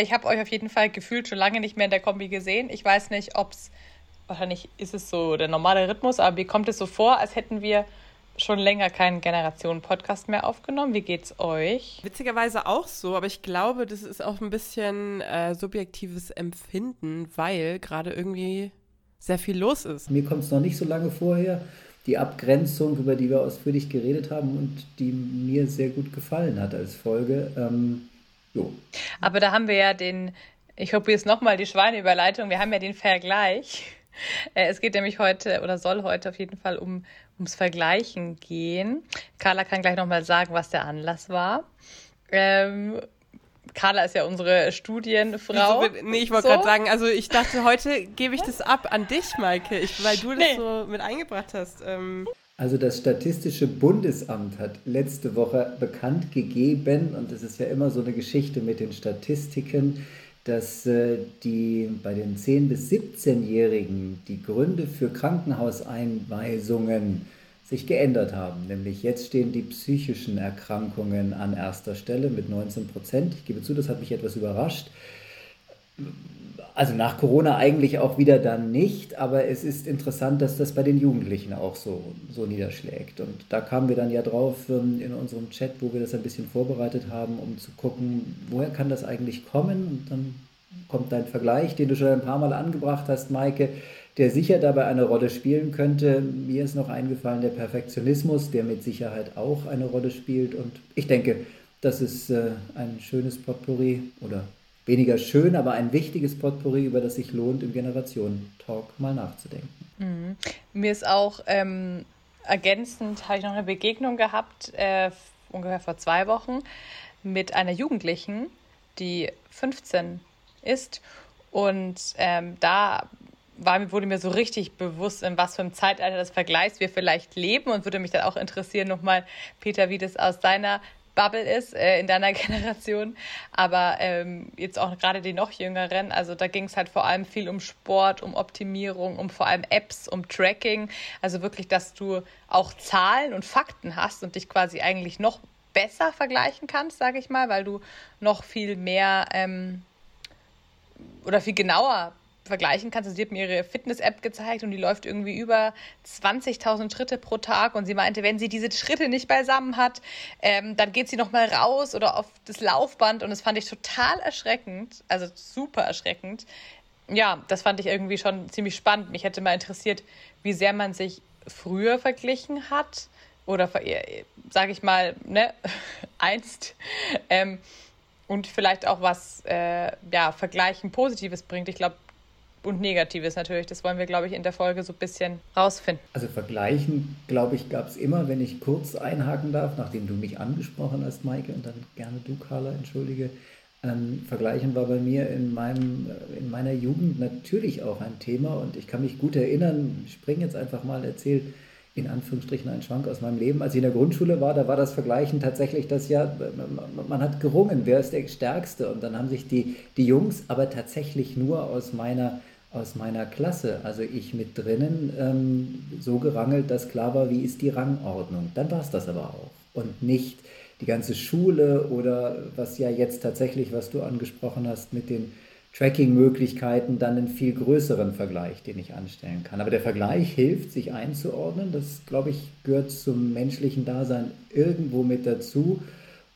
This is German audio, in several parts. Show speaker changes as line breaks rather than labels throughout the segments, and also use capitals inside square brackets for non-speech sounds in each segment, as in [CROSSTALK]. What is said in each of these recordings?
Ich habe euch auf jeden Fall gefühlt schon lange nicht mehr in der Kombi gesehen. Ich weiß nicht, ob es, wahrscheinlich ist es so der normale Rhythmus, aber mir kommt es so vor, als hätten wir schon länger keinen Generationen-Podcast mehr aufgenommen. Wie geht's euch?
Witzigerweise auch so, aber ich glaube, das ist auch ein bisschen äh, subjektives Empfinden, weil gerade irgendwie sehr viel los ist.
Mir kommt es noch nicht so lange vorher. Die Abgrenzung, über die wir ausführlich geredet haben und die mir sehr gut gefallen hat als Folge. Ähm, jo.
Aber da haben wir ja den, ich probiere jetzt nochmal die Schweineüberleitung, wir haben ja den Vergleich. Äh, es geht nämlich heute oder soll heute auf jeden Fall um, ums Vergleichen gehen. Carla kann gleich nochmal sagen, was der Anlass war. Ähm, Carla ist ja unsere Studienfrau.
Wieso, nee, ich wollte so? gerade sagen, also ich dachte, heute gebe ich das ab an dich, Maike, ich, weil du das nee. so mit eingebracht hast. Ähm.
Also das Statistische Bundesamt hat letzte Woche bekannt gegeben, und es ist ja immer so eine Geschichte mit den Statistiken, dass äh, die bei den 10- bis 17-Jährigen die Gründe für Krankenhauseinweisungen sich geändert haben. Nämlich jetzt stehen die psychischen Erkrankungen an erster Stelle mit 19 Prozent. Ich gebe zu, das hat mich etwas überrascht. Also nach Corona eigentlich auch wieder dann nicht, aber es ist interessant, dass das bei den Jugendlichen auch so, so niederschlägt. Und da kamen wir dann ja drauf ähm, in unserem Chat, wo wir das ein bisschen vorbereitet haben, um zu gucken, woher kann das eigentlich kommen? Und dann kommt dein Vergleich, den du schon ein paar Mal angebracht hast, Maike der sicher dabei eine Rolle spielen könnte. Mir ist noch eingefallen der Perfektionismus, der mit Sicherheit auch eine Rolle spielt. Und ich denke, das ist äh, ein schönes Potpourri oder weniger schön, aber ein wichtiges Potpourri, über das sich lohnt, im Generationen-Talk mal nachzudenken.
Mhm. Mir ist auch ähm, ergänzend, habe ich noch eine Begegnung gehabt, äh, ungefähr vor zwei Wochen, mit einer Jugendlichen, die 15 ist. Und ähm, da war, wurde mir so richtig bewusst, in was für einem Zeitalter des Vergleichs wir vielleicht leben und würde mich dann auch interessieren, nochmal, Peter, wie das aus deiner Bubble ist, äh, in deiner [LAUGHS] Generation. Aber ähm, jetzt auch gerade die noch jüngeren, also da ging es halt vor allem viel um Sport, um Optimierung, um vor allem Apps, um Tracking. Also wirklich, dass du auch Zahlen und Fakten hast und dich quasi eigentlich noch besser vergleichen kannst, sage ich mal, weil du noch viel mehr ähm, oder viel genauer vergleichen kannst. Also sie hat mir ihre Fitness-App gezeigt und die läuft irgendwie über 20.000 Schritte pro Tag. Und sie meinte, wenn sie diese Schritte nicht beisammen hat, ähm, dann geht sie nochmal raus oder auf das Laufband. Und das fand ich total erschreckend, also super erschreckend. Ja, das fand ich irgendwie schon ziemlich spannend. Mich hätte mal interessiert, wie sehr man sich früher verglichen hat oder, äh, sage ich mal, ne, [LAUGHS] einst. Ähm, und vielleicht auch was äh, ja, Vergleichen Positives bringt. Ich glaube, und Negatives natürlich. Das wollen wir, glaube ich, in der Folge so ein bisschen rausfinden.
Also vergleichen, glaube ich, gab es immer, wenn ich kurz einhaken darf, nachdem du mich angesprochen hast, Maike, und dann gerne du, Carla, entschuldige. Ähm, vergleichen war bei mir in, meinem, in meiner Jugend natürlich auch ein Thema und ich kann mich gut erinnern, ich springe jetzt einfach mal, erzählt in Anführungsstrichen ein Schwank aus meinem Leben. Als ich in der Grundschule war, da war das Vergleichen tatsächlich das ja, man hat gerungen, wer ist der Stärkste und dann haben sich die, die Jungs aber tatsächlich nur aus meiner aus meiner Klasse, also ich mit drinnen, ähm, so gerangelt, dass klar war, wie ist die Rangordnung. Dann war es das aber auch. Und nicht die ganze Schule oder was ja jetzt tatsächlich, was du angesprochen hast, mit den Tracking-Möglichkeiten, dann einen viel größeren Vergleich, den ich anstellen kann. Aber der Vergleich hilft, sich einzuordnen. Das, glaube ich, gehört zum menschlichen Dasein irgendwo mit dazu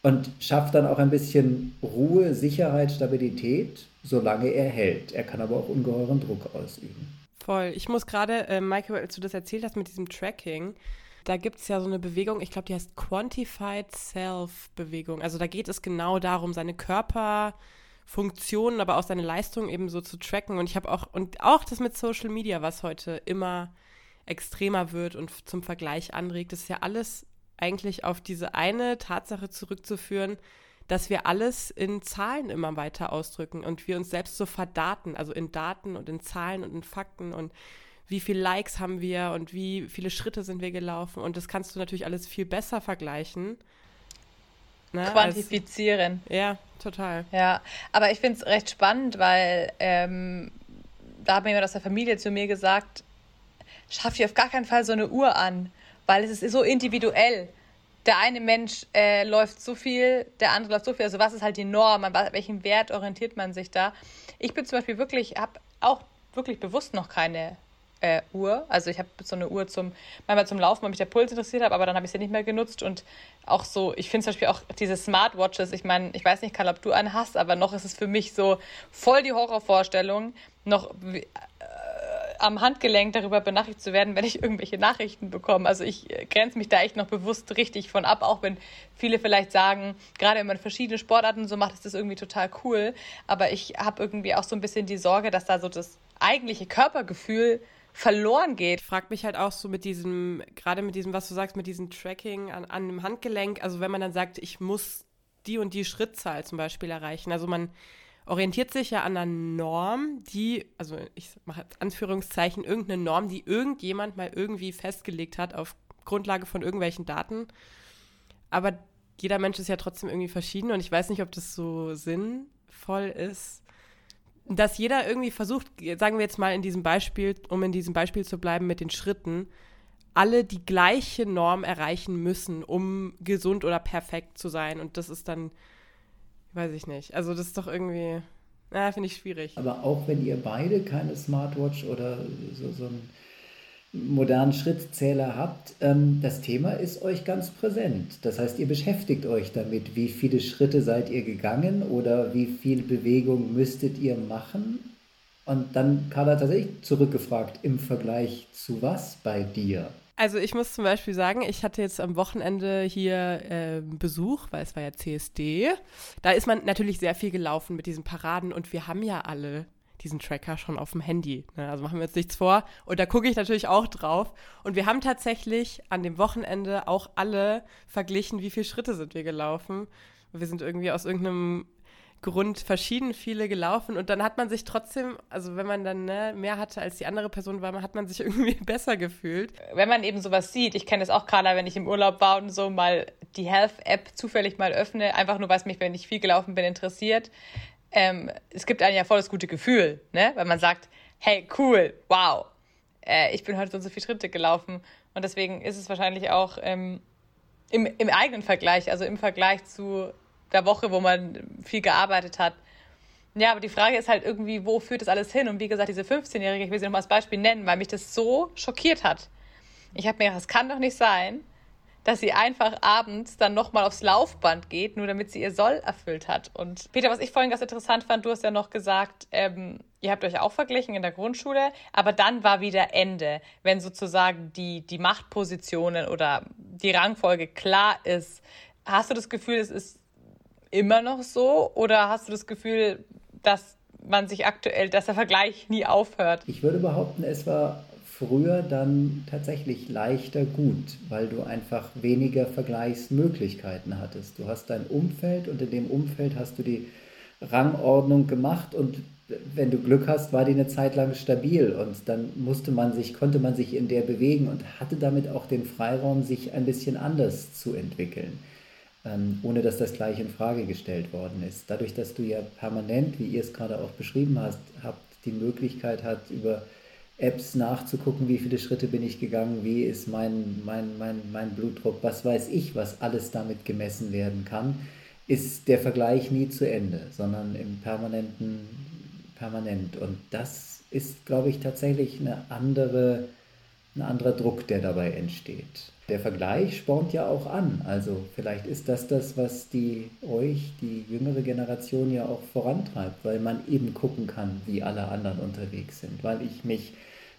und schafft dann auch ein bisschen Ruhe, Sicherheit, Stabilität, solange er hält. Er kann aber auch ungeheuren Druck ausüben.
Voll. Ich muss gerade, äh, Michael, als du das erzählt hast mit diesem Tracking, da gibt es ja so eine Bewegung, ich glaube, die heißt Quantified Self-Bewegung. Also da geht es genau darum, seine Körperfunktionen, aber auch seine Leistung eben so zu tracken. Und ich habe auch, und auch das mit Social Media, was heute immer extremer wird und zum Vergleich anregt, das ist ja alles eigentlich auf diese eine Tatsache zurückzuführen, dass wir alles in Zahlen immer weiter ausdrücken und wir uns selbst so verdaten, also in Daten und in Zahlen und in Fakten und wie viele Likes haben wir und wie viele Schritte sind wir gelaufen und das kannst du natürlich alles viel besser vergleichen.
Ne, Quantifizieren.
Als, ja, total.
Ja, aber ich finde es recht spannend, weil ähm, da hat mir jemand aus der Familie zu mir gesagt, schaff dir auf gar keinen Fall so eine Uhr an weil es ist so individuell. Der eine Mensch äh, läuft so viel, der andere läuft so viel. Also was ist halt die Norm? An welchen Wert orientiert man sich da? Ich bin zum Beispiel wirklich, habe auch wirklich bewusst noch keine äh, Uhr. Also ich habe so eine Uhr zum, manchmal zum Laufen, weil mich der Puls interessiert hat, aber dann habe ich sie nicht mehr genutzt. Und auch so, ich finde zum Beispiel auch diese Smartwatches, ich meine, ich weiß nicht, Karl, ob du eine hast, aber noch ist es für mich so voll die Horrorvorstellung, noch äh, am Handgelenk darüber benachrichtigt zu werden, wenn ich irgendwelche Nachrichten bekomme. Also ich äh, grenze mich da echt noch bewusst richtig von ab, auch wenn viele vielleicht sagen, gerade wenn man verschiedene Sportarten so macht, ist das irgendwie total cool. Aber ich habe irgendwie auch so ein bisschen die Sorge, dass da so das eigentliche Körpergefühl verloren geht.
Ich frage mich halt auch so mit diesem, gerade mit diesem, was du sagst, mit diesem Tracking an, an einem Handgelenk, also wenn man dann sagt, ich muss die und die Schrittzahl zum Beispiel erreichen. Also man orientiert sich ja an einer Norm, die, also ich mache Anführungszeichen, irgendeine Norm, die irgendjemand mal irgendwie festgelegt hat auf Grundlage von irgendwelchen Daten. Aber jeder Mensch ist ja trotzdem irgendwie verschieden und ich weiß nicht, ob das so sinnvoll ist, dass jeder irgendwie versucht, sagen wir jetzt mal in diesem Beispiel, um in diesem Beispiel zu bleiben mit den Schritten, alle die gleiche Norm erreichen müssen, um gesund oder perfekt zu sein. Und das ist dann Weiß ich nicht. Also das ist doch irgendwie, na, finde ich schwierig.
Aber auch wenn ihr beide keine Smartwatch oder so, so einen modernen Schrittzähler habt, ähm, das Thema ist euch ganz präsent. Das heißt, ihr beschäftigt euch damit, wie viele Schritte seid ihr gegangen oder wie viel Bewegung müsstet ihr machen. Und dann, Carla, tatsächlich zurückgefragt, im Vergleich zu was bei dir?
Also ich muss zum Beispiel sagen, ich hatte jetzt am Wochenende hier äh, Besuch, weil es war ja CSD. Da ist man natürlich sehr viel gelaufen mit diesen Paraden und wir haben ja alle diesen Tracker schon auf dem Handy. Ne? Also machen wir jetzt nichts vor. Und da gucke ich natürlich auch drauf. Und wir haben tatsächlich an dem Wochenende auch alle verglichen, wie viele Schritte sind wir gelaufen. Wir sind irgendwie aus irgendeinem Grund verschieden viele gelaufen und dann hat man sich trotzdem, also wenn man dann ne, mehr hatte als die andere Person war, hat man sich [LAUGHS] irgendwie besser gefühlt.
Wenn man eben sowas sieht, ich kenne das auch gerade, wenn ich im Urlaub war und so mal die Health-App zufällig mal öffne, einfach nur, weil es mich, wenn ich viel gelaufen bin, interessiert. Ähm, es gibt einem ja voll das gute Gefühl, ne? Weil man sagt, hey, cool, wow, äh, ich bin heute so und so viele Schritte gelaufen. Und deswegen ist es wahrscheinlich auch ähm, im, im eigenen Vergleich, also im Vergleich zu der Woche, wo man viel gearbeitet hat. Ja, aber die Frage ist halt irgendwie, wo führt das alles hin? Und wie gesagt, diese 15-Jährige, ich will sie nochmal als Beispiel nennen, weil mich das so schockiert hat. Ich habe mir gedacht, das kann doch nicht sein, dass sie einfach abends dann nochmal aufs Laufband geht, nur damit sie ihr Soll erfüllt hat. Und Peter, was ich vorhin ganz interessant fand, du hast ja noch gesagt, ähm, ihr habt euch auch verglichen in der Grundschule, aber dann war wieder Ende, wenn sozusagen die, die Machtpositionen oder die Rangfolge klar ist. Hast du das Gefühl, es ist immer noch so oder hast du das Gefühl, dass man sich aktuell, dass der Vergleich nie aufhört?
Ich würde behaupten, es war früher dann tatsächlich leichter gut, weil du einfach weniger Vergleichsmöglichkeiten hattest. Du hast dein Umfeld und in dem Umfeld hast du die Rangordnung gemacht und wenn du Glück hast, war die eine Zeit lang stabil und dann musste man sich, konnte man sich in der bewegen und hatte damit auch den Freiraum, sich ein bisschen anders zu entwickeln ähm, ohne dass das gleich in Frage gestellt worden ist. Dadurch, dass du ja permanent, wie ihr es gerade auch beschrieben hast, habt, die Möglichkeit hat, über Apps nachzugucken, wie viele Schritte bin ich gegangen, wie ist mein, mein, mein, mein Blutdruck, was weiß ich, was alles damit gemessen werden kann, ist der Vergleich nie zu Ende, sondern im permanenten, permanent. Und das ist, glaube ich, tatsächlich eine andere, ein anderer Druck, der dabei entsteht der Vergleich spornt ja auch an. Also vielleicht ist das das, was die euch, die jüngere Generation ja auch vorantreibt, weil man eben gucken kann, wie alle anderen unterwegs sind. Weil ich mich,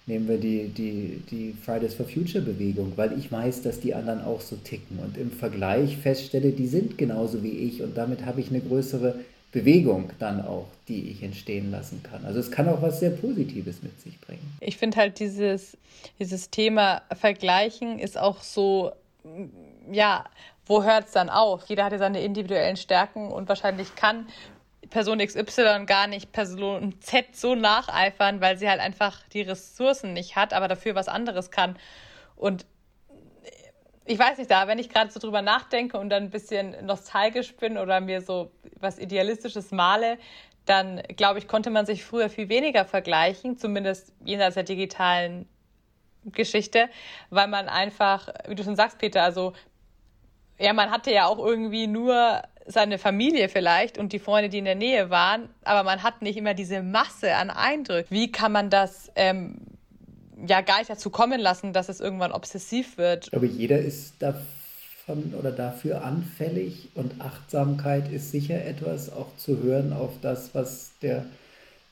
nehmen wir die, die, die Fridays for Future Bewegung, weil ich weiß, dass die anderen auch so ticken und im Vergleich feststelle, die sind genauso wie ich und damit habe ich eine größere Bewegung dann auch, die ich entstehen lassen kann. Also es kann auch was sehr Positives mit sich bringen.
Ich finde halt dieses, dieses Thema Vergleichen ist auch so, ja, wo hört es dann auf? Jeder hat ja seine individuellen Stärken und wahrscheinlich kann Person XY gar nicht Person Z so nacheifern, weil sie halt einfach die Ressourcen nicht hat, aber dafür was anderes kann. Und ich weiß nicht, da, wenn ich gerade so drüber nachdenke und dann ein bisschen nostalgisch bin oder mir so was Idealistisches male, dann glaube ich, konnte man sich früher viel weniger vergleichen, zumindest jenseits der digitalen Geschichte, weil man einfach, wie du schon sagst, Peter, also ja, man hatte ja auch irgendwie nur seine Familie vielleicht und die Freunde, die in der Nähe waren, aber man hat nicht immer diese Masse an Eindrücken. Wie kann man das ähm, ja gar nicht dazu kommen lassen, dass es irgendwann obsessiv wird?
Ich glaube, jeder ist davon oder dafür anfällig und Achtsamkeit ist sicher etwas, auch zu hören auf das, was der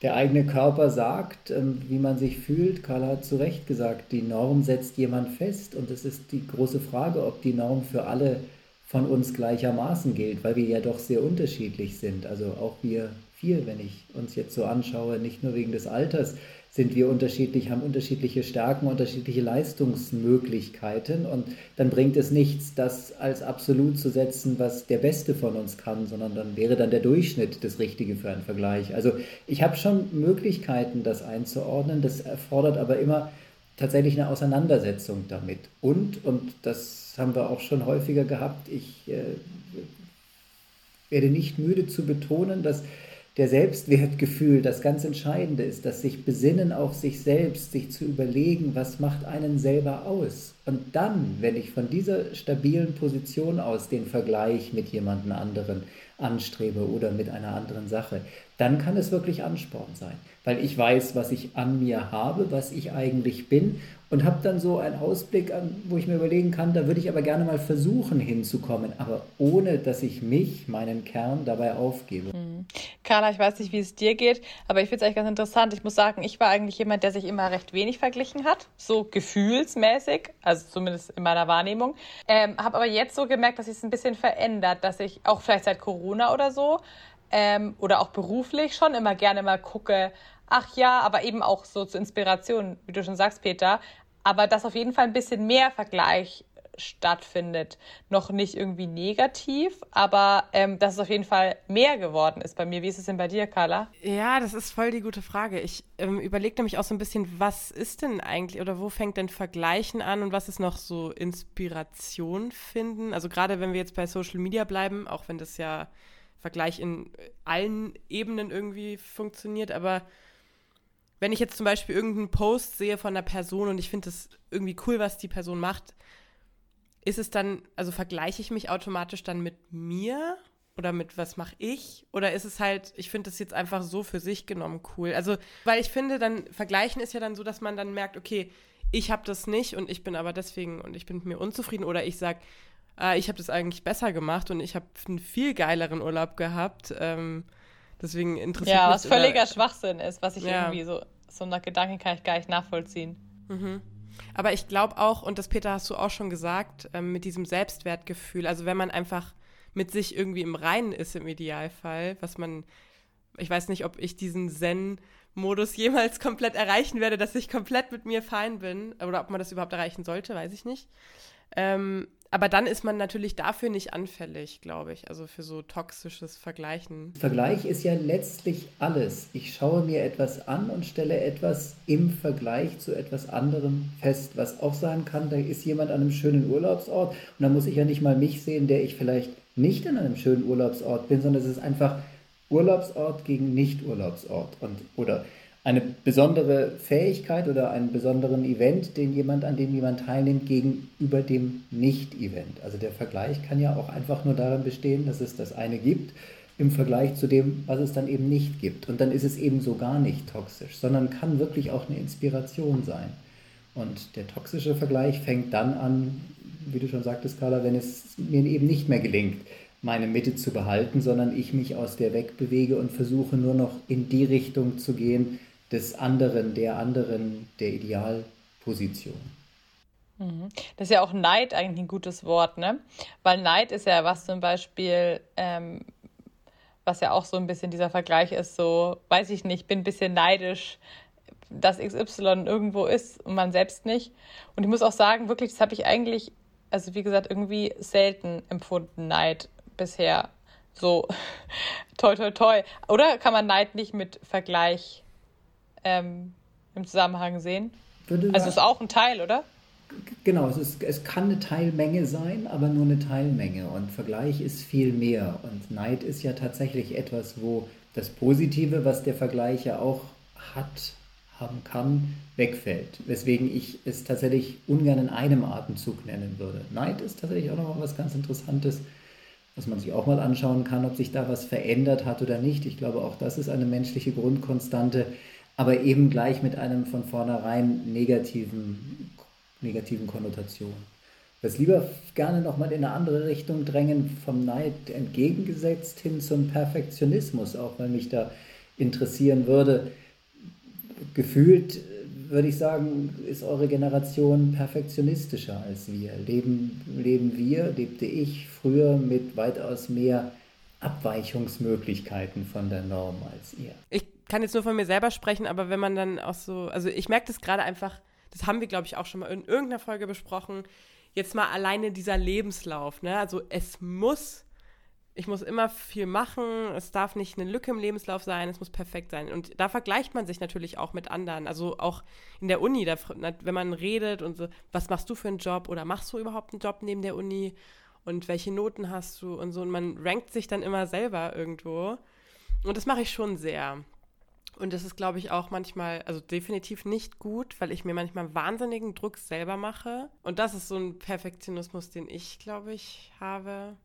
der eigene Körper sagt, wie man sich fühlt. Karl hat zu Recht gesagt, die Norm setzt jemand fest. Und es ist die große Frage, ob die Norm für alle von uns gleichermaßen gilt, weil wir ja doch sehr unterschiedlich sind. Also auch wir vier, wenn ich uns jetzt so anschaue, nicht nur wegen des Alters, sind wir unterschiedlich, haben unterschiedliche Stärken, unterschiedliche Leistungsmöglichkeiten und dann bringt es nichts, das als absolut zu setzen, was der Beste von uns kann, sondern dann wäre dann der Durchschnitt das Richtige für einen Vergleich. Also ich habe schon Möglichkeiten, das einzuordnen, das erfordert aber immer tatsächlich eine Auseinandersetzung damit. Und, und das haben wir auch schon häufiger gehabt, ich äh, werde nicht müde zu betonen, dass der Selbstwertgefühl das ganz Entscheidende ist, dass sich besinnen auf sich selbst, sich zu überlegen, was macht einen selber aus. Und dann, wenn ich von dieser stabilen Position aus den Vergleich mit jemandem anderen anstrebe oder mit einer anderen Sache, dann kann es wirklich Ansporn sein, weil ich weiß, was ich an mir habe, was ich eigentlich bin und habe dann so einen Ausblick, an, wo ich mir überlegen kann, da würde ich aber gerne mal versuchen hinzukommen, aber ohne, dass ich mich, meinen Kern dabei aufgebe.
Mhm. Carla, ich weiß nicht, wie es dir geht, aber ich finde es eigentlich ganz interessant. Ich muss sagen, ich war eigentlich jemand, der sich immer recht wenig verglichen hat, so gefühlsmäßig, also zumindest in meiner Wahrnehmung. Ähm, habe aber jetzt so gemerkt, dass sich es ein bisschen verändert, dass ich auch vielleicht seit Corona oder so ähm, oder auch beruflich schon immer gerne mal gucke, ach ja, aber eben auch so zur Inspiration, wie du schon sagst, Peter, aber dass auf jeden Fall ein bisschen mehr Vergleich stattfindet. Noch nicht irgendwie negativ, aber ähm, dass es auf jeden Fall mehr geworden ist bei mir. Wie ist es denn bei dir, Carla?
Ja, das ist voll die gute Frage. Ich ähm, überlege nämlich auch so ein bisschen, was ist denn eigentlich oder wo fängt denn Vergleichen an und was ist noch so Inspiration finden? Also gerade wenn wir jetzt bei Social Media bleiben, auch wenn das ja Vergleich in allen Ebenen irgendwie funktioniert, aber wenn ich jetzt zum Beispiel irgendeinen Post sehe von einer Person und ich finde es irgendwie cool, was die Person macht, ist es dann, also vergleiche ich mich automatisch dann mit mir oder mit was mache ich? Oder ist es halt, ich finde das jetzt einfach so für sich genommen cool? Also, weil ich finde, dann vergleichen ist ja dann so, dass man dann merkt, okay, ich habe das nicht und ich bin aber deswegen und ich bin mit mir unzufrieden oder ich sage, äh, ich habe das eigentlich besser gemacht und ich habe einen viel geileren Urlaub gehabt. Ähm, deswegen interessiert
ja,
mich.
Ja, was völliger Schwachsinn ist, was ich ja. irgendwie so so einer Gedanken kann ich gar nicht nachvollziehen.
Mhm. Aber ich glaube auch, und das Peter hast du auch schon gesagt, ähm, mit diesem Selbstwertgefühl, also wenn man einfach mit sich irgendwie im Reinen ist im Idealfall, was man, ich weiß nicht, ob ich diesen Zen-Modus [LAUGHS] jemals komplett erreichen werde, dass ich komplett mit mir fein bin, oder ob man das überhaupt erreichen sollte, weiß ich nicht. Ähm, aber dann ist man natürlich dafür nicht anfällig, glaube ich, also für so toxisches Vergleichen.
Vergleich ist ja letztlich alles. Ich schaue mir etwas an und stelle etwas im Vergleich zu etwas anderem fest, was auch sein kann, da ist jemand an einem schönen Urlaubsort und da muss ich ja nicht mal mich sehen, der ich vielleicht nicht an einem schönen Urlaubsort bin, sondern es ist einfach Urlaubsort gegen Nicht-Urlaubsort oder eine besondere Fähigkeit oder einen besonderen Event, den jemand, an dem jemand teilnimmt, gegenüber dem Nicht-Event. Also der Vergleich kann ja auch einfach nur darin bestehen, dass es das eine gibt im Vergleich zu dem, was es dann eben nicht gibt. Und dann ist es eben so gar nicht toxisch, sondern kann wirklich auch eine Inspiration sein. Und der toxische Vergleich fängt dann an, wie du schon sagtest, Carla, wenn es mir eben nicht mehr gelingt, meine Mitte zu behalten, sondern ich mich aus der wegbewege und versuche nur noch in die Richtung zu gehen, des anderen, der anderen, der Idealposition.
Mhm. Das ist ja auch Neid eigentlich ein gutes Wort, ne? Weil Neid ist ja was zum Beispiel, ähm, was ja auch so ein bisschen dieser Vergleich ist, so, weiß ich nicht, bin ein bisschen neidisch, dass XY irgendwo ist und man selbst nicht. Und ich muss auch sagen, wirklich, das habe ich eigentlich, also wie gesagt, irgendwie selten empfunden, Neid bisher. So, [LAUGHS] toi, toi, toi. Oder kann man Neid nicht mit Vergleich ähm, im Zusammenhang sehen? Würde also ist auch ein Teil, oder?
Genau, es, ist, es kann eine Teilmenge sein, aber nur eine Teilmenge. Und Vergleich ist viel mehr. Und Neid ist ja tatsächlich etwas, wo das Positive, was der Vergleich ja auch hat, haben kann, wegfällt. Weswegen ich es tatsächlich ungern in einem Atemzug nennen würde. Neid ist tatsächlich auch nochmal was ganz Interessantes, was man sich auch mal anschauen kann, ob sich da was verändert hat oder nicht. Ich glaube, auch das ist eine menschliche Grundkonstante, aber eben gleich mit einem von vornherein negativen, negativen Konnotation. Das lieber gerne nochmal in eine andere Richtung drängen, vom Neid entgegengesetzt hin zum Perfektionismus, auch weil mich da interessieren würde, gefühlt würde ich sagen, ist eure Generation perfektionistischer als wir. Leben, leben wir, lebte ich früher mit weitaus mehr Abweichungsmöglichkeiten von der Norm als ihr.
Ich kann jetzt nur von mir selber sprechen, aber wenn man dann auch so, also ich merke das gerade einfach, das haben wir, glaube ich, auch schon mal in irgendeiner Folge besprochen, jetzt mal alleine dieser Lebenslauf, ne? Also es muss ich muss immer viel machen, es darf nicht eine Lücke im Lebenslauf sein, es muss perfekt sein. Und da vergleicht man sich natürlich auch mit anderen. Also auch in der Uni, da, wenn man redet und so, was machst du für einen Job oder machst du überhaupt einen Job neben der Uni und welche Noten hast du und so. Und man rankt sich dann immer selber irgendwo. Und das mache ich schon sehr. Und das ist, glaube ich, auch manchmal, also definitiv nicht gut, weil ich mir manchmal wahnsinnigen Druck selber mache. Und das ist so ein Perfektionismus, den ich, glaube ich, habe.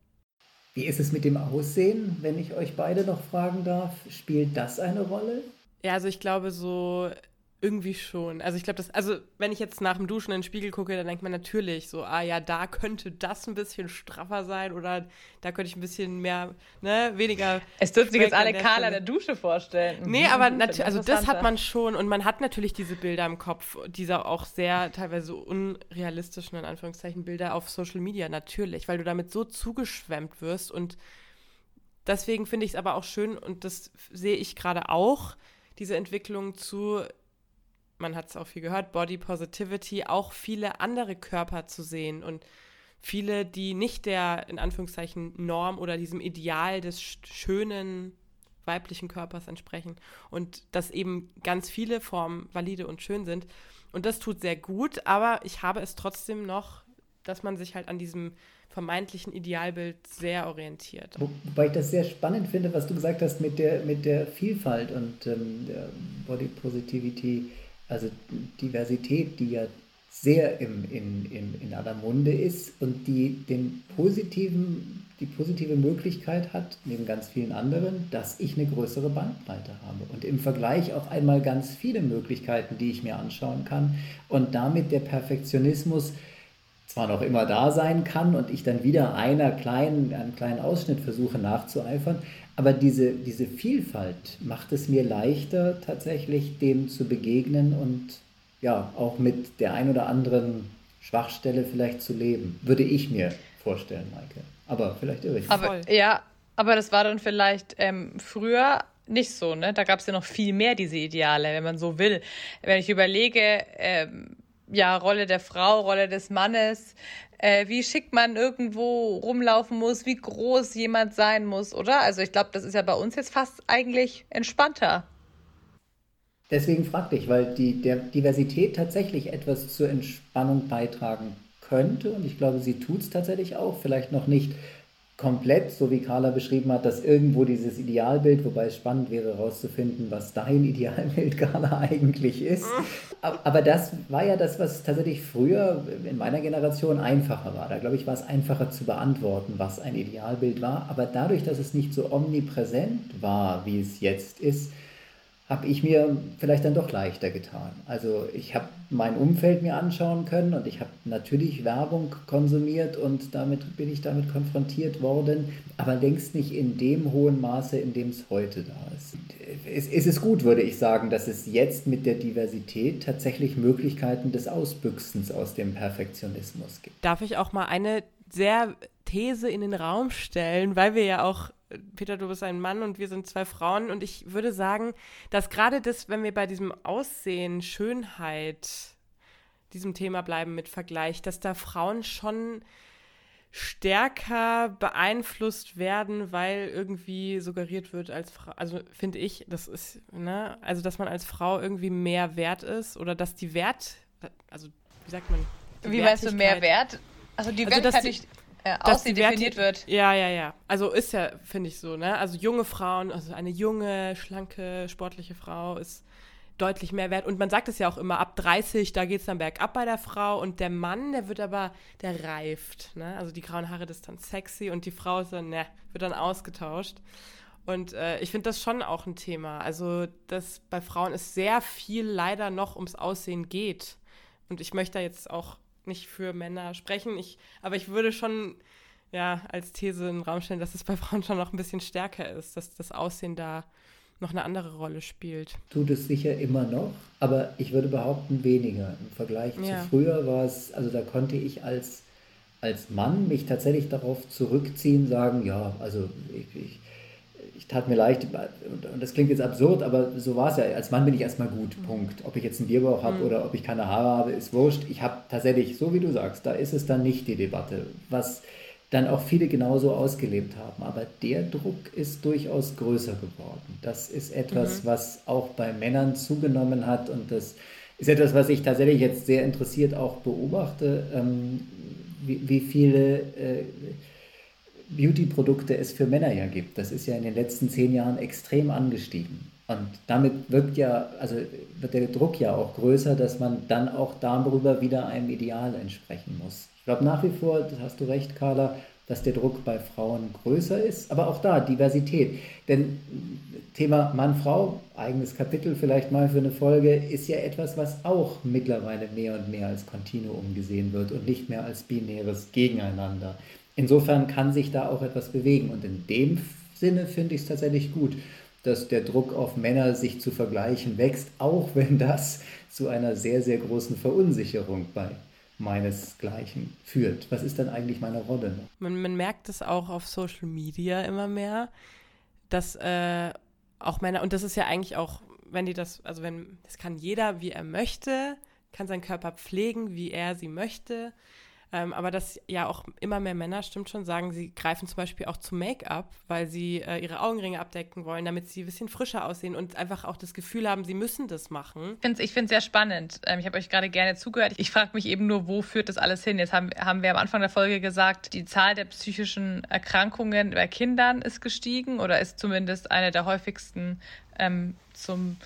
Wie ist es mit dem Aussehen, wenn ich euch beide noch fragen darf? Spielt das eine Rolle?
Ja, also ich glaube so irgendwie schon. Also ich glaube, das, also wenn ich jetzt nach dem Duschen in den Spiegel gucke, dann denkt man natürlich so, ah ja, da könnte das ein bisschen straffer sein oder da könnte ich ein bisschen mehr, ne, weniger.
Es dürfen sich jetzt alle Karl an der Dusche vorstellen.
Nee, aber natürlich, also das hat man schon und man hat natürlich diese Bilder im Kopf, diese auch sehr teilweise unrealistischen, in Anführungszeichen, Bilder auf Social Media, natürlich, weil du damit so zugeschwemmt wirst und deswegen finde ich es aber auch schön und das sehe ich gerade auch, diese Entwicklung zu man hat es auch viel gehört, Body Positivity, auch viele andere Körper zu sehen und viele, die nicht der, in Anführungszeichen, Norm oder diesem Ideal des schönen weiblichen Körpers entsprechen und dass eben ganz viele Formen valide und schön sind. Und das tut sehr gut, aber ich habe es trotzdem noch, dass man sich halt an diesem vermeintlichen Idealbild sehr orientiert.
Wobei ich das sehr spannend finde, was du gesagt hast mit der, mit der Vielfalt und ähm, der Body Positivity also Diversität, die ja sehr im, in, in, in aller Munde ist und die den positiven, die positive Möglichkeit hat, neben ganz vielen anderen, dass ich eine größere Bandbreite habe und im Vergleich auch einmal ganz viele Möglichkeiten, die ich mir anschauen kann und damit der Perfektionismus zwar noch immer da sein kann und ich dann wieder einer kleinen, einem kleinen Ausschnitt versuche nachzueifern, aber diese, diese Vielfalt macht es mir leichter, tatsächlich dem zu begegnen und ja, auch mit der ein oder anderen Schwachstelle vielleicht zu leben. Würde ich mir vorstellen, Maike. Aber vielleicht irre ich.
Aber, ja, aber das war dann vielleicht ähm, früher nicht so, ne? Da gab es ja noch viel mehr diese Ideale, wenn man so will. Wenn ich überlege, ähm, ja, Rolle der Frau, Rolle des Mannes, äh, wie schick man irgendwo rumlaufen muss, wie groß jemand sein muss, oder? Also ich glaube, das ist ja bei uns jetzt fast eigentlich entspannter.
Deswegen fragte ich, weil die der Diversität tatsächlich etwas zur Entspannung beitragen könnte und ich glaube, sie tut es tatsächlich auch, vielleicht noch nicht komplett, so wie Carla beschrieben hat, dass irgendwo dieses Idealbild, wobei es spannend wäre herauszufinden, was dein [LAUGHS] Idealbild, Carla, eigentlich ist. Aber das war ja das, was tatsächlich früher in meiner Generation einfacher war. Da glaube ich, war es einfacher zu beantworten, was ein Idealbild war. Aber dadurch, dass es nicht so omnipräsent war, wie es jetzt ist, habe ich mir vielleicht dann doch leichter getan. Also ich habe mein Umfeld mir anschauen können und ich habe natürlich Werbung konsumiert und damit bin ich damit konfrontiert worden, aber längst nicht in dem hohen Maße, in dem es heute da ist. Es, es ist gut, würde ich sagen, dass es jetzt mit der Diversität tatsächlich Möglichkeiten des Ausbüchsens aus dem Perfektionismus gibt.
Darf ich auch mal eine sehr These in den Raum stellen, weil wir ja auch Peter, du bist ein Mann und wir sind zwei Frauen. Und ich würde sagen, dass gerade das, wenn wir bei diesem Aussehen, Schönheit, diesem Thema bleiben mit Vergleich, dass da Frauen schon stärker beeinflusst werden, weil irgendwie suggeriert wird als Frau, also finde ich, das ist, ne, also dass man als Frau irgendwie mehr wert ist oder dass die Wert, also wie sagt man?
Wie meinst du mehr Wert? Also die also, Wertigkeit äh, aussehen definiert wird.
Ja, ja, ja. Also ist ja, finde ich so, ne? Also junge Frauen, also eine junge, schlanke, sportliche Frau ist deutlich mehr wert. Und man sagt es ja auch immer, ab 30, da geht es dann bergab bei der Frau. Und der Mann, der wird aber, der reift. Ne? Also die grauen Haare, das ist dann sexy und die Frau ist dann, ne, wird dann ausgetauscht. Und äh, ich finde das schon auch ein Thema. Also, dass bei Frauen es sehr viel leider noch ums Aussehen geht. Und ich möchte da jetzt auch nicht für Männer sprechen, ich, aber ich würde schon ja als These in den Raum stellen, dass es bei Frauen schon noch ein bisschen stärker ist, dass das Aussehen da noch eine andere Rolle spielt.
Tut es sicher immer noch, aber ich würde behaupten weniger. Im Vergleich ja. zu früher war es, also da konnte ich als, als Mann mich tatsächlich darauf zurückziehen, sagen, ja, also ich, ich ich tat mir leicht, und das klingt jetzt absurd, aber so war es ja. Als Mann bin ich erstmal gut, mhm. Punkt. Ob ich jetzt einen Bierbauch habe mhm. oder ob ich keine Haare habe, ist wurscht. Ich habe tatsächlich, so wie du sagst, da ist es dann nicht die Debatte, was dann auch viele genauso ausgelebt haben. Aber der Druck ist durchaus größer geworden. Das ist etwas, mhm. was auch bei Männern zugenommen hat und das ist etwas, was ich tatsächlich jetzt sehr interessiert auch beobachte, ähm, wie, wie, viele äh, Beauty-Produkte es für Männer ja gibt. Das ist ja in den letzten zehn Jahren extrem angestiegen. Und damit wird ja, also wird der Druck ja auch größer, dass man dann auch darüber wieder einem Ideal entsprechen muss. Ich glaube nach wie vor, das hast du recht, Carla, dass der Druck bei Frauen größer ist, aber auch da Diversität. Denn Thema Mann-Frau, eigenes Kapitel vielleicht mal für eine Folge, ist ja etwas, was auch mittlerweile mehr und mehr als Kontinuum gesehen wird und nicht mehr als binäres Gegeneinander. Insofern kann sich da auch etwas bewegen. Und in dem Sinne finde ich es tatsächlich gut, dass der Druck auf Männer, sich zu vergleichen, wächst, auch wenn das zu einer sehr, sehr großen Verunsicherung bei meinesgleichen führt. Was ist dann eigentlich meine Rolle?
Man, man merkt es auch auf Social Media immer mehr, dass äh, auch Männer, und das ist ja eigentlich auch, wenn die das, also wenn, das kann jeder, wie er möchte, kann seinen Körper pflegen, wie er sie möchte. Ähm, aber dass ja auch immer mehr Männer, stimmt schon, sagen, sie greifen zum Beispiel auch zu Make-up, weil sie äh, ihre Augenringe abdecken wollen, damit sie ein bisschen frischer aussehen und einfach auch das Gefühl haben, sie müssen das machen.
Ich finde es sehr spannend. Ähm, ich habe euch gerade gerne zugehört. Ich frage mich eben nur, wo führt das alles hin? Jetzt haben, haben wir am Anfang der Folge gesagt, die Zahl der psychischen Erkrankungen bei Kindern ist gestiegen oder ist zumindest eine der häufigsten ähm, zum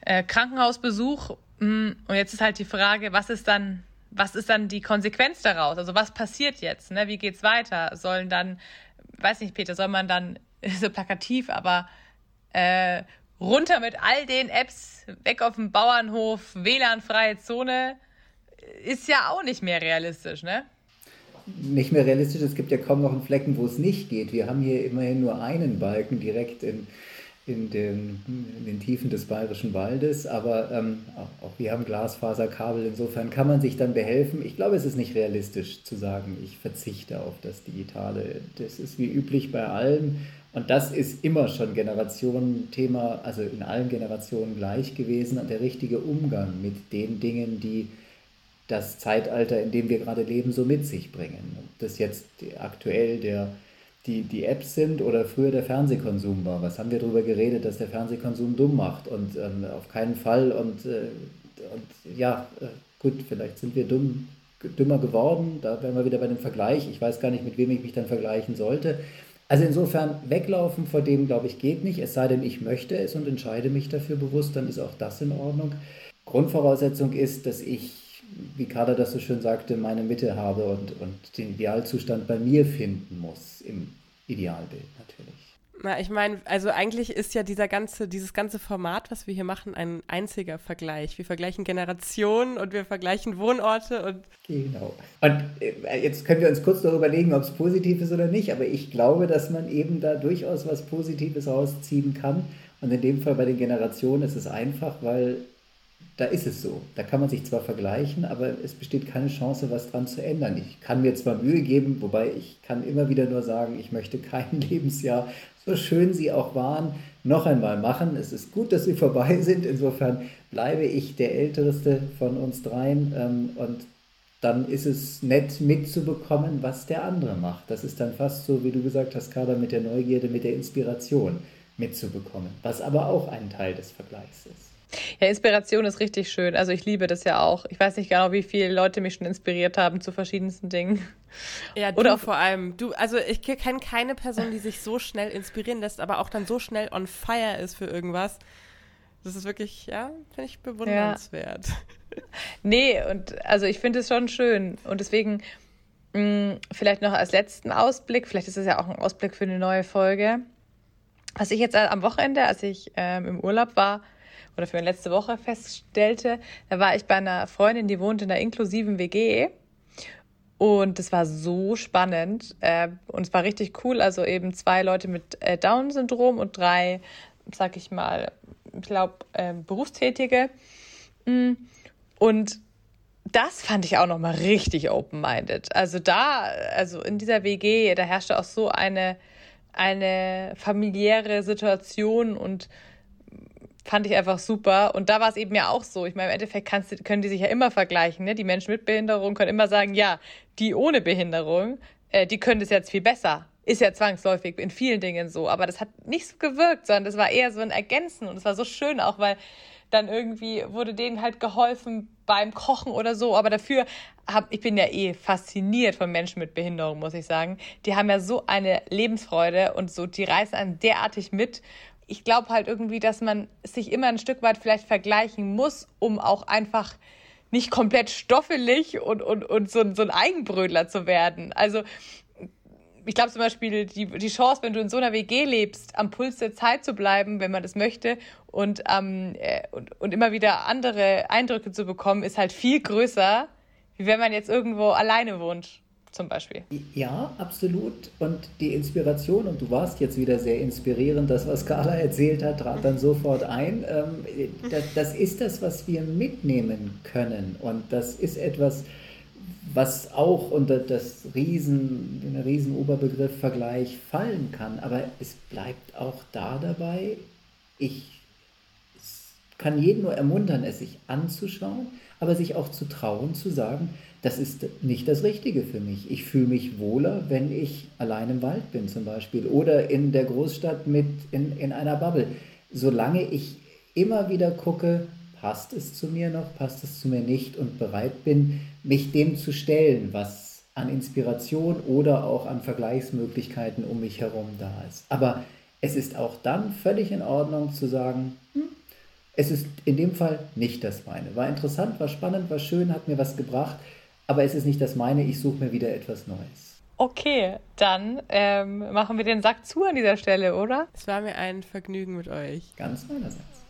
äh, Krankenhausbesuch. Mm, und jetzt ist halt die Frage, was ist dann was ist dann die Konsequenz daraus? Also was passiert jetzt? Ne? Wie geht's weiter? Sollen dann, weiß nicht, Peter, soll man dann [LAUGHS] so plakativ, aber äh, runter mit all den Apps, weg auf dem Bauernhof, WLAN-freie Zone, ist ja auch nicht mehr realistisch, ne?
Nicht mehr realistisch, es gibt ja kaum noch einen Flecken, wo es nicht geht. Wir haben hier immerhin nur einen Balken direkt in in den, in den Tiefen des Bayerischen Waldes, aber ähm, auch, auch, wir haben Glasfaserkabel, insofern kann man sich dann behelfen. Ich glaube, es ist nicht realistisch zu sagen, ich verzichte auf das Digitale. Das ist wie üblich bei allen und das ist immer schon Generationenthema, also in allen Generationen gleich gewesen und der richtige Umgang mit den Dingen, die das Zeitalter, in dem wir gerade leben, so mit sich bringen. Ob das jetzt aktuell der die, die Apps sind oder früher der Fernsehkonsum war. Was haben wir darüber geredet, dass der Fernsehkonsum dumm macht? Und ähm, auf keinen Fall. Und, äh, und ja, äh, gut, vielleicht sind wir dumm, dümmer geworden. Da wären wir wieder bei dem Vergleich. Ich weiß gar nicht, mit wem ich mich dann vergleichen sollte. Also insofern, weglaufen vor dem, glaube ich, geht nicht. Es sei denn, ich möchte es und entscheide mich dafür bewusst, dann ist auch das in Ordnung. Grundvoraussetzung ist, dass ich wie Kader das so schön sagte, meine Mitte habe und, und den Idealzustand bei mir finden muss, im Idealbild natürlich.
Na, ich meine, also eigentlich ist ja dieser ganze, dieses ganze Format, was wir hier machen, ein einziger Vergleich. Wir vergleichen Generationen und wir vergleichen Wohnorte und.
Genau. Und äh, jetzt können wir uns kurz darüber überlegen, ob es positiv ist oder nicht, aber ich glaube, dass man eben da durchaus was Positives rausziehen kann. Und in dem Fall bei den Generationen ist es einfach, weil da ist es so. Da kann man sich zwar vergleichen, aber es besteht keine Chance, was dran zu ändern. Ich kann mir zwar Mühe geben, wobei ich kann immer wieder nur sagen, ich möchte kein [LAUGHS] Lebensjahr, so schön sie auch waren, noch einmal machen. Es ist gut, dass sie vorbei sind. Insofern bleibe ich der Älteste von uns dreien ähm, und dann ist es nett mitzubekommen, was der andere macht. Das ist dann fast so, wie du gesagt hast, Kader, mit der Neugierde, mit der Inspiration mitzubekommen, was aber auch ein Teil des Vergleichs ist.
Ja, Inspiration ist richtig schön. Also ich liebe das ja auch. Ich weiß nicht genau, wie viele Leute mich schon inspiriert haben zu verschiedensten Dingen.
Ja, du Oder vor allem. Du, also ich kenne keine Person, die sich so schnell inspirieren lässt, aber auch dann so schnell on fire ist für irgendwas. Das ist wirklich, ja, finde ich bewundernswert.
Ja. Nee, und also ich finde es schon schön. Und deswegen mh, mm, vielleicht noch als letzten Ausblick, vielleicht ist es ja auch ein Ausblick für eine neue Folge. Was ich jetzt am Wochenende, als ich ähm, im Urlaub war, oder für letzte Woche feststellte, da war ich bei einer Freundin, die wohnt in einer inklusiven WG. Und es war so spannend äh, und es war richtig cool. Also eben zwei Leute mit äh, Down-Syndrom und drei, sag ich mal, ich glaube, äh, Berufstätige. Mm. Und das fand ich auch nochmal richtig open-minded. Also da, also in dieser WG, da herrschte auch so eine, eine familiäre Situation und fand ich einfach super. Und da war es eben ja auch so. Ich meine, im Endeffekt kannst, können die sich ja immer vergleichen. Ne? Die Menschen mit Behinderung können immer sagen, ja, die ohne Behinderung, äh, die können das jetzt viel besser. Ist ja zwangsläufig in vielen Dingen so. Aber das hat nicht so gewirkt, sondern das war eher so ein Ergänzen. Und es war so schön auch, weil dann irgendwie wurde denen halt geholfen beim Kochen oder so. Aber dafür hab, ich bin ja eh fasziniert von Menschen mit Behinderung, muss ich sagen. Die haben ja so eine Lebensfreude und so, die reißen einen derartig mit ich glaube halt irgendwie, dass man sich immer ein Stück weit vielleicht vergleichen muss, um auch einfach nicht komplett stoffelig und, und, und so, so ein Eigenbrödler zu werden. Also ich glaube zum Beispiel, die, die Chance, wenn du in so einer WG lebst, am Puls der Zeit zu bleiben, wenn man das möchte, und, ähm, äh, und, und immer wieder andere Eindrücke zu bekommen, ist halt viel größer, wie wenn man jetzt irgendwo alleine wohnt zum Beispiel.
Ja, absolut. Und die Inspiration, und du warst jetzt wieder sehr inspirierend, das, was Carla erzählt hat, trat dann sofort ein. Ähm, das, das ist das, was wir mitnehmen können. Und das ist etwas, was auch unter das Riesen, den Riesenoberbegriff Vergleich fallen kann. Aber es bleibt auch da dabei, ich kann jeden nur ermuntern, es sich anzuschauen, aber sich auch zu trauen, zu sagen, das ist nicht das Richtige für mich. Ich fühle mich wohler, wenn ich allein im Wald bin zum Beispiel oder in der Großstadt mit in, in einer Bubble. Solange ich immer wieder gucke, passt es zu mir noch, passt es zu mir nicht und bereit bin, mich dem zu stellen, was an Inspiration oder auch an Vergleichsmöglichkeiten um mich herum da ist. Aber es ist auch dann völlig in Ordnung zu sagen, hm, es ist in dem Fall nicht das meine. War interessant, war spannend, war schön, hat mir was gebracht aber es ist nicht das meine, ich suche mir wieder etwas Neues.
Okay, dann ähm, machen wir den Sack zu an dieser Stelle, oder?
Es war mir ein Vergnügen mit euch.
Ganz meinerseits.